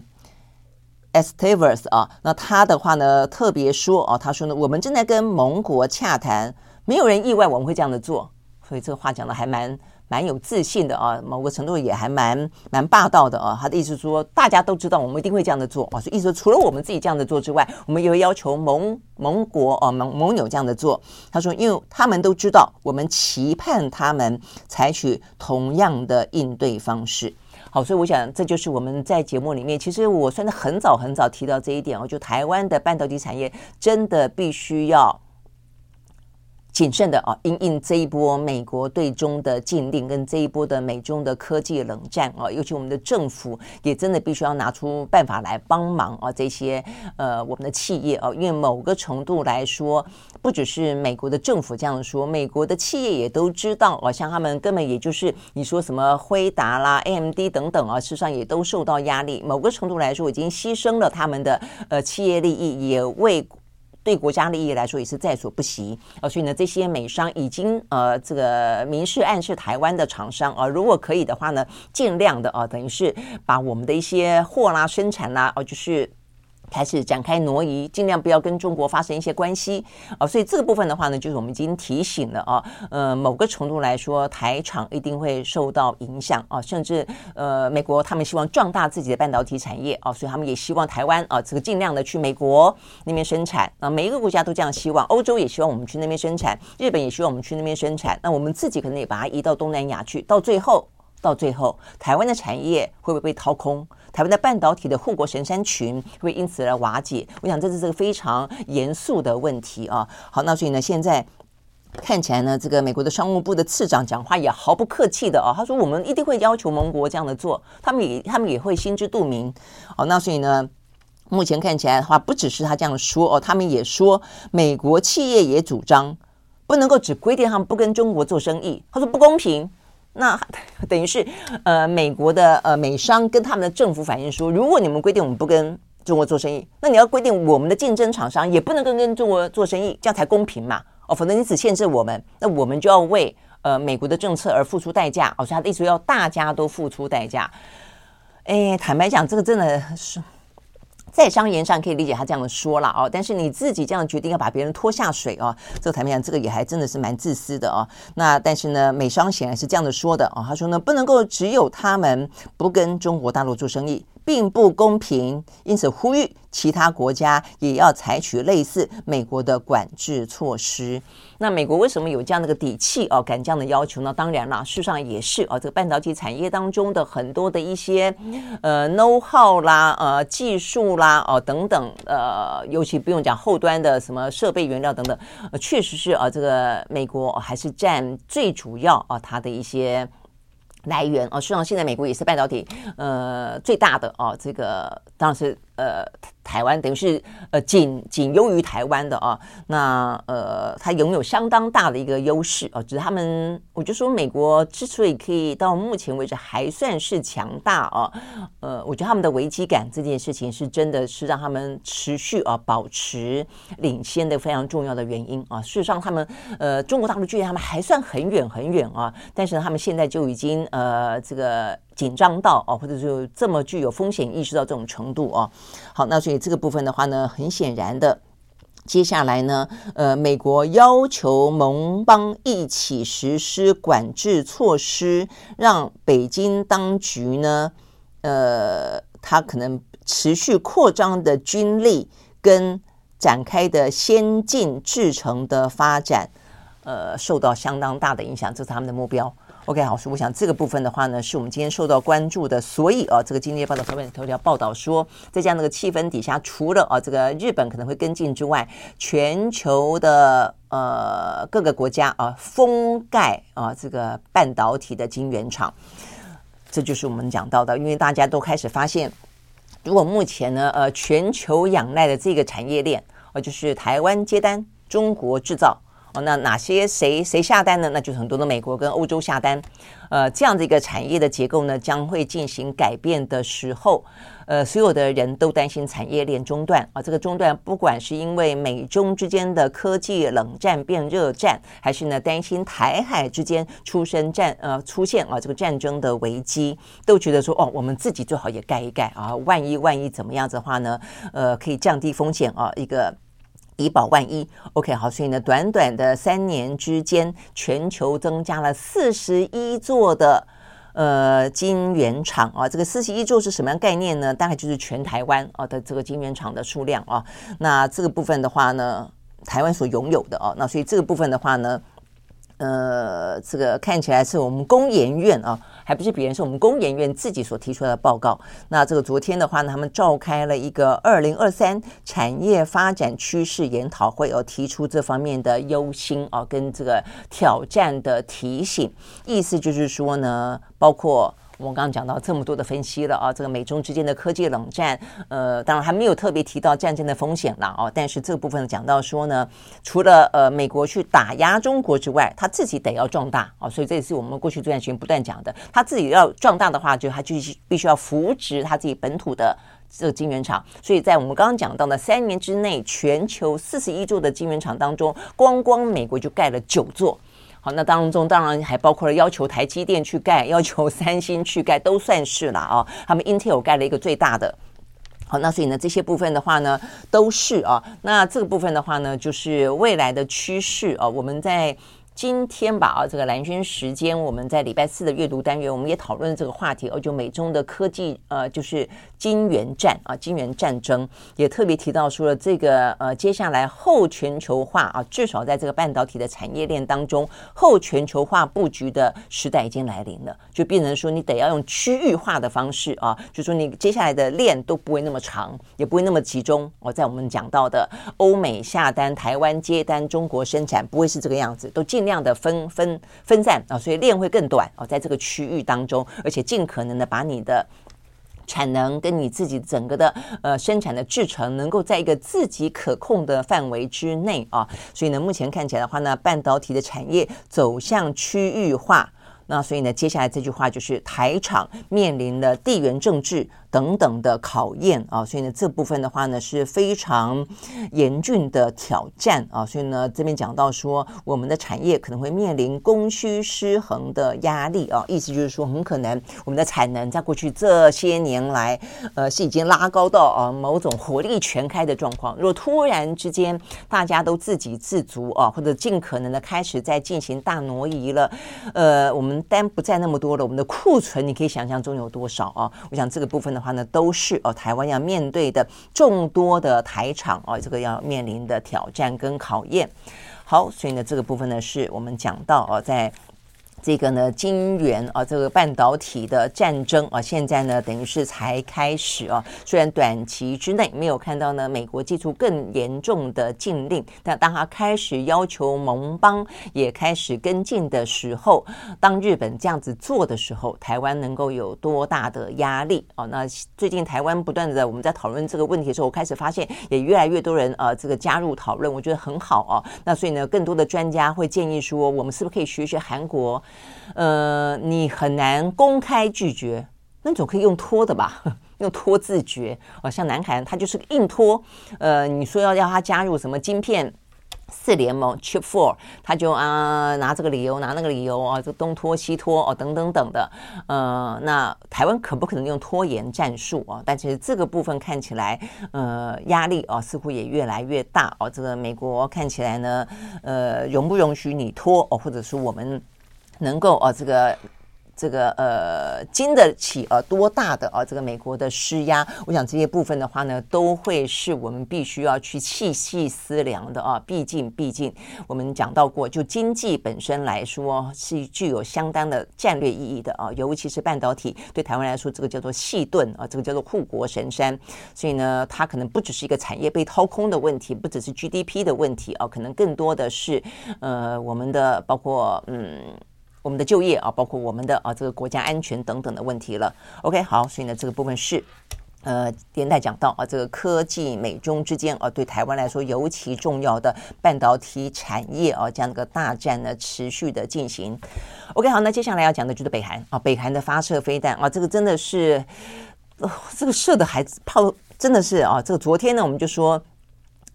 Esteves 啊。那他的话呢，特别说哦，他说呢，我们正在跟盟国洽谈，没有人意外我们会这样的做。所以这个话讲的还蛮。蛮有自信的啊，某个程度也还蛮蛮霸道的啊。他的意思说，大家都知道我们一定会这样的做啊，所以意思说除了我们自己这样的做之外，我们也会要求盟盟国啊盟盟友这样的做。他说，因为他们都知道，我们期盼他们采取同样的应对方式。好，所以我想这就是我们在节目里面，其实我算是很早很早提到这一点哦，就台湾的半导体产业真的必须要。谨慎的啊，因应这一波美国对中的禁令跟这一波的美中的科技冷战啊，尤其我们的政府也真的必须要拿出办法来帮忙啊，这些呃我们的企业啊，因为某个程度来说，不只是美国的政府这样说，美国的企业也都知道啊，像他们根本也就是你说什么辉达啦、AMD 等等啊，事实上也都受到压力，某个程度来说已经牺牲了他们的呃企业利益，也为。对国家利益来说也是在所不惜啊，所以呢，这些美商已经呃这个明示暗示台湾的厂商啊，如果可以的话呢，尽量的啊，等于是把我们的一些货啦、生产啦，哦，就是。开始展开挪移，尽量不要跟中国发生一些关系。啊，所以这个部分的话呢，就是我们已经提醒了啊，呃，某个程度来说，台厂一定会受到影响。啊，甚至呃，美国他们希望壮大自己的半导体产业啊，所以他们也希望台湾啊，这个尽量的去美国那边生产。啊，每一个国家都这样希望，欧洲也希望我们去那边生产，日本也希望我们去那边生产，那我们自己可能也把它移到东南亚去，到最后，到最后，台湾的产业会不会被掏空？台湾的半导体的护国神山群会因此而瓦解，我想这是这个非常严肃的问题啊。好，那所以呢，现在看起来呢，这个美国的商务部的次长讲话也毫不客气的啊，他说我们一定会要求盟国这样的做，他们也他们也会心知肚明。好，那所以呢，目前看起来的话，不只是他这样说哦，他们也说美国企业也主张不能够只规定他们不跟中国做生意，他说不公平。那 *laughs* 等于是，呃，美国的呃美商跟他们的政府反映说，如果你们规定我们不跟中国做生意，那你要规定我们的竞争厂商也不能跟跟中国做生意，这样才公平嘛？哦，否则你只限制我们，那我们就要为呃美国的政策而付出代价。哦，所以他的意思要大家都付出代价。哎，坦白讲，这个真的是。在商言上可以理解他这样的说了哦，但是你自己这样决定要把别人拖下水哦，这个台面讲，这个也还真的是蛮自私的哦。那但是呢，美商显然是这样的说的哦，他说呢，不能够只有他们不跟中国大陆做生意。并不公平，因此呼吁其他国家也要采取类似美国的管制措施。那美国为什么有这样的个底气哦，敢这样的要求呢？当然了，事实上也是哦，这个半导体产业当中的很多的一些呃 know how 啦、呃技术啦、哦等等，呃，尤其不用讲后端的什么设备原料等等，呃，确实是啊，这个美国还是占最主要啊，它的一些。来源哦，实际上现在美国也是半导体呃最大的哦，这个当然是呃。台湾等于是呃仅仅优于台湾的啊，那呃它拥有相当大的一个优势啊，只是他们我就说美国之所以可以到目前为止还算是强大啊，呃我觉得他们的危机感这件事情是真的是让他们持续啊保持领先的非常重要的原因啊。事实上他们呃中国大陆距离他们还算很远很远啊，但是他们现在就已经呃这个。紧张到哦，或者就这么具有风险意识到这种程度哦。好，那所以这个部分的话呢，很显然的，接下来呢，呃，美国要求盟邦一起实施管制措施，让北京当局呢，呃，他可能持续扩张的军力跟展开的先进制程的发展，呃，受到相当大的影响，这是他们的目标。OK，好，所以我想这个部分的话呢，是我们今天受到关注的。所以啊，这个《今天报》的头版头条报道说，在这样的个气氛底下，除了啊这个日本可能会跟进之外，全球的呃各个国家啊封盖啊这个半导体的晶圆厂，这就是我们讲到的。因为大家都开始发现，如果目前呢呃全球仰赖的这个产业链，呃就是台湾接单，中国制造。哦，那哪些谁谁下单呢？那就是很多的美国跟欧洲下单，呃，这样的一个产业的结构呢，将会进行改变的时候，呃，所有的人都担心产业链中断啊。这个中断，不管是因为美中之间的科技冷战变热战，还是呢担心台海之间出生战呃出现啊这个战争的危机，都觉得说哦，我们自己最好也盖一盖啊，万一万一怎么样子的话呢，呃，可以降低风险啊，一个。以保万一，OK，好，所以呢，短短的三年之间，全球增加了四十一座的呃晶圆厂啊。这个四十一座是什么样概念呢？大概就是全台湾啊的这个晶圆厂的数量啊。那这个部分的话呢，台湾所拥有的哦，那所以这个部分的话呢。呃，这个看起来是我们工研院啊，还不是别人，是我们工研院自己所提出来的报告。那这个昨天的话呢，他们召开了一个二零二三产业发展趋势研讨会，哦，提出这方面的忧心啊，跟这个挑战的提醒，意思就是说呢，包括。我们刚刚讲到这么多的分析了啊，这个美中之间的科技冷战，呃，当然还没有特别提到战争的风险了啊。但是这部分讲到说呢，除了呃美国去打压中国之外，他自己得要壮大啊。所以这也是我们过去这段时间不断讲的，他自己要壮大的话，就他就是必须要扶植他自己本土的这个晶圆厂。所以在我们刚刚讲到的三年之内，全球四十一座的晶圆厂当中，光光美国就盖了九座。好，那当中当然还包括了要求台积电去盖，要求三星去盖，都算是了啊。*laughs* 他们 Intel 盖了一个最大的。好，那所以呢，这些部分的话呢，都是啊。那这个部分的话呢，就是未来的趋势啊。我们在。今天吧，啊，这个蓝军时间，我们在礼拜四的阅读单元，我们也讨论这个话题，哦，就美中的科技，呃，就是金元战啊，金元战争，也特别提到说了这个，呃，接下来后全球化啊，至少在这个半导体的产业链当中，后全球化布局的时代已经来临了，就变成说你得要用区域化的方式啊，就说你接下来的链都不会那么长，也不会那么集中。我在我们讲到的欧美下单，台湾接单，中国生产，不会是这个样子，都尽。量的分分分散啊，所以链会更短啊，在这个区域当中，而且尽可能的把你的产能跟你自己整个的呃生产的制程，能够在一个自己可控的范围之内啊。所以呢，目前看起来的话呢，半导体的产业走向区域化，那所以呢，接下来这句话就是台厂面临的地缘政治。等等的考验啊，所以呢，这部分的话呢是非常严峻的挑战啊，所以呢，这边讲到说，我们的产业可能会面临供需失衡的压力啊，意思就是说，很可能我们的产能在过去这些年来，呃，是已经拉高到啊某种火力全开的状况。如果突然之间大家都自给自足啊，或者尽可能的开始在进行大挪移了，呃，我们单不再那么多了，我们的库存你可以想象中有多少啊？我想这个部分的话。呢，都是哦，台湾要面对的众多的台厂哦，这个要面临的挑战跟考验。好，所以呢，这个部分呢，是我们讲到哦，在。这个呢，金元啊，这个半导体的战争啊，现在呢，等于是才开始啊。虽然短期之内没有看到呢，美国寄出更严重的禁令，但当他开始要求盟邦也开始跟进的时候，当日本这样子做的时候，台湾能够有多大的压力啊？那最近台湾不断的我们在讨论这个问题的时候，我开始发现也越来越多人啊，这个加入讨论，我觉得很好啊。那所以呢，更多的专家会建议说，我们是不是可以学学韩国？呃，你很难公开拒绝，那总可以用拖的吧？*laughs* 用拖自决啊，像南韩，他就是个硬拖。呃，你说要要他加入什么晶片四联盟 Chip Four，他就啊拿这个理由，拿那个理由啊，这东拖西拖哦，等等等的。呃，那台湾可不可能用拖延战术啊？但其实这个部分看起来，呃，压力啊似乎也越来越大哦。这个美国看起来呢，呃，容不容许你拖哦，或者说我们。能够啊，这个。这个呃，经得起呃多大的啊？这个美国的施压，我想这些部分的话呢，都会是我们必须要去细细思量的啊。毕竟，毕竟我们讲到过，就经济本身来说是具有相当的战略意义的啊。尤其是半导体对台湾来说，这个叫做细盾啊，这个叫做护国神山。所以呢，它可能不只是一个产业被掏空的问题，不只是 GDP 的问题啊，可能更多的是呃我们的包括嗯。我们的就业啊，包括我们的啊这个国家安全等等的问题了。OK，好，所以呢这个部分是呃连带讲到啊这个科技美中之间啊对台湾来说尤其重要的半导体产业啊这样的个大战呢持续的进行。OK，好，那接下来要讲的就是北韩啊，北韩的发射飞弹啊，这个真的是，这个射的还炮真的是啊，这个昨天呢我们就说。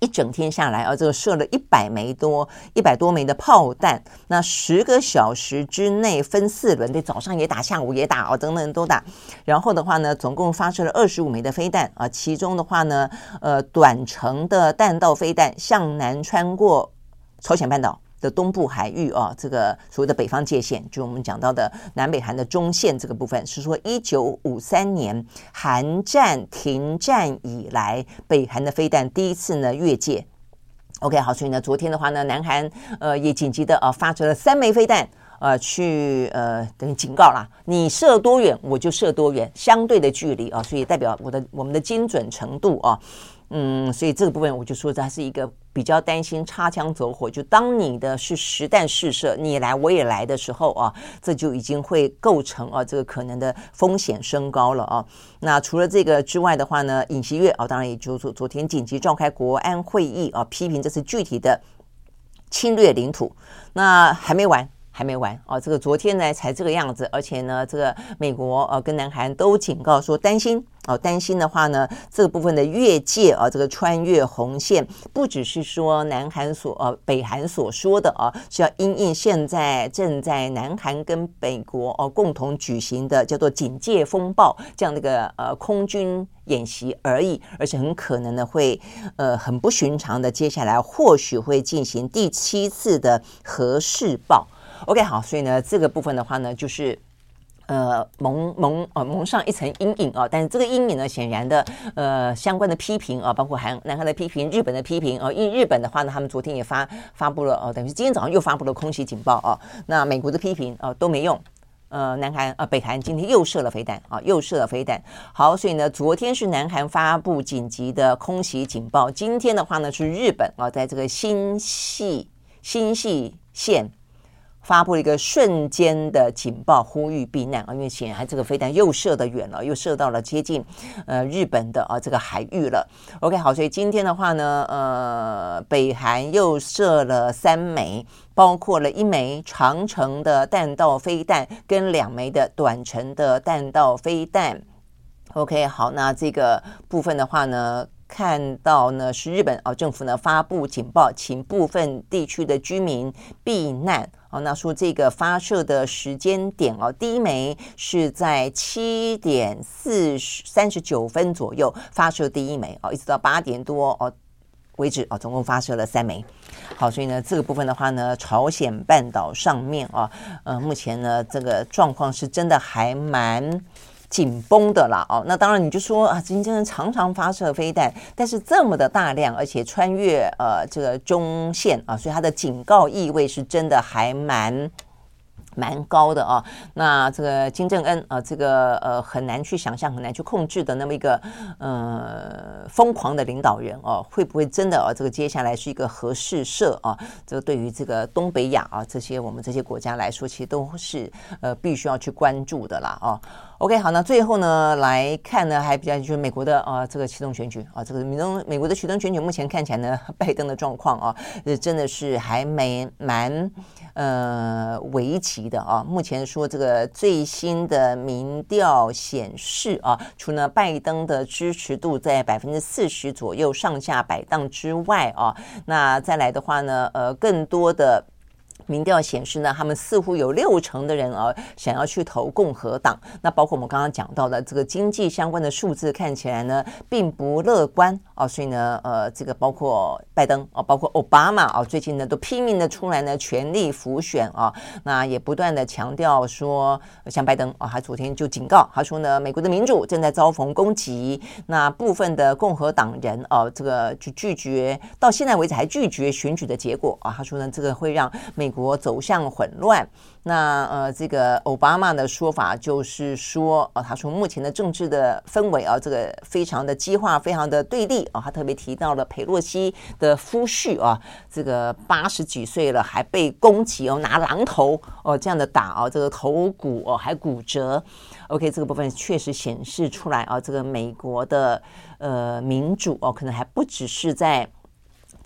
一整天下来啊，这个射了一百枚多、一百多枚的炮弹，那十个小时之内分四轮，对，早上也打，下午也打，哦，等等都打。然后的话呢，总共发射了二十五枚的飞弹啊，其中的话呢，呃，短程的弹道飞弹向南穿过朝鲜半岛。的东部海域啊，这个所谓的北方界线，就我们讲到的南北韩的中线这个部分，是说一九五三年韩战停战以来，北韩的飞弹第一次呢越界。OK，好，所以呢，昨天的话呢，南韩呃也紧急的呃发射了三枚飞弹，呃去呃等于警告啦，你射多远我就射多远，相对的距离啊，所以代表我的我们的精准程度啊。嗯，所以这个部分我就说它是一个比较担心擦枪走火，就当你的是实弹试射，你来我也来的时候啊，这就已经会构成啊这个可能的风险升高了啊。那除了这个之外的话呢，尹锡悦啊，当然也就是说昨天紧急召开国安会议啊，批评这次具体的侵略领土，那还没完。还没完哦！这个昨天呢才这个样子，而且呢，这个美国呃跟南韩都警告说担心哦，担心的话呢，这部分的越界啊，这个穿越红线，不只是说南韩所呃北韩所说的啊，是要因应现在正在南韩跟美国哦共同举行的叫做警戒风暴这样的一个呃空军演习而已，而且很可能呢会呃很不寻常的，接下来或许会进行第七次的核试爆。OK，好，所以呢，这个部分的话呢，就是呃蒙蒙呃蒙上一层阴影啊。但是这个阴影呢，显然的呃相关的批评啊，包括韩南韩的批评、日本的批评啊。因为日本的话呢，他们昨天也发发布了哦，等于是今天早上又发布了空袭警报啊。那美国的批评啊都没用，呃，南韩啊北韩今天又射了飞弹啊，又射了飞弹。好，所以呢，昨天是南韩发布紧急的空袭警报，今天的话呢是日本啊，在这个新系新系县。发布了一个瞬间的警报，呼吁避难啊！因为显然这个飞弹又射得远了，又射到了接近呃日本的啊这个海域了。OK，好，所以今天的话呢，呃，北韩又射了三枚，包括了一枚长程的弹道飞弹跟两枚的短程的弹道飞弹。OK，好，那这个部分的话呢，看到呢是日本啊政府呢发布警报，请部分地区的居民避难。哦，那说这个发射的时间点哦，第一枚是在七点四十三十九分左右发射第一枚哦，一直到八点多哦为止哦，总共发射了三枚。好，所以呢，这个部分的话呢，朝鲜半岛上面啊，呃，目前呢，这个状况是真的还蛮。紧绷的啦，哦，那当然你就说啊，金正恩常常发射飞弹，但是这么的大量，而且穿越呃这个中线啊，所以它的警告意味是真的还蛮。蛮高的啊，那这个金正恩啊，这个呃很难去想象、很难去控制的那么一个呃疯狂的领导人哦，会不会真的啊？这个接下来是一个核试射啊？这个对于这个东北亚啊这些我们这些国家来说，其实都是呃必须要去关注的啦啊。OK，好，那最后呢来看呢，还比较就是美国的啊这个启动选举啊，这个美东美国的启动选举目前看起来呢，*laughs* 拜登的状况啊，真的是还没蛮呃危急。的啊，目前说这个最新的民调显示啊，除了拜登的支持度在百分之四十左右上下摆荡之外啊，那再来的话呢，呃，更多的。民调显示呢，他们似乎有六成的人啊想要去投共和党。那包括我们刚刚讲到的这个经济相关的数字，看起来呢并不乐观啊。所以呢，呃，这个包括拜登啊，包括奥巴马啊，最近呢都拼命的出来呢全力辅选啊。那也不断的强调说，像拜登啊，他昨天就警告他说呢，美国的民主正在遭逢攻击。那部分的共和党人啊，这个就拒绝到现在为止还拒绝选举的结果啊。他说呢，这个会让美国。国走向混乱，那呃，这个奥巴马的说法就是说，呃，他说目前的政治的氛围啊，这个非常的激化，非常的对立啊。他特别提到了佩洛西的夫婿啊，这个八十几岁了还被攻击哦，拿榔头哦这样的打啊，这个头骨哦还骨折。OK，这个部分确实显示出来啊，这个美国的呃民主哦，可能还不只是在。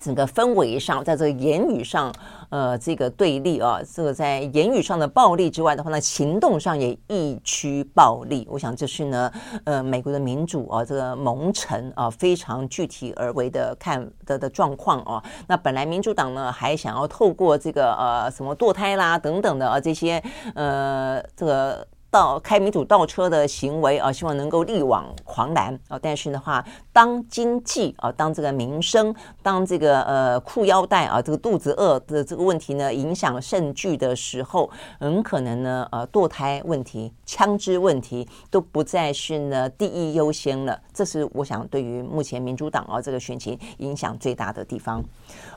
整个氛围上，在这个言语上，呃，这个对立啊，这个在言语上的暴力之外的话呢，行动上也异趋暴力。我想这是呢，呃，美国的民主啊，这个蒙尘啊，非常具体而为的看的的状况啊。那本来民主党呢，还想要透过这个呃什么堕胎啦等等的啊这些呃这个。倒开民主倒车的行为啊，希望能够力挽狂澜啊。但是的话，当经济啊，当这个民生，当这个呃裤腰带啊，这个肚子饿的这个问题呢，影响甚巨的时候，很可能呢，呃，堕胎问题、枪支问题都不再是呢第一优先了。这是我想对于目前民主党啊这个选情影响最大的地方。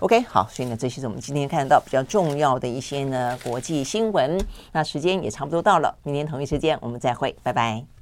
OK，好，所以呢，这些是我们今天看到比较重要的一些呢国际新闻。那时间也差不多到了，明天同一时间我们再会，拜拜。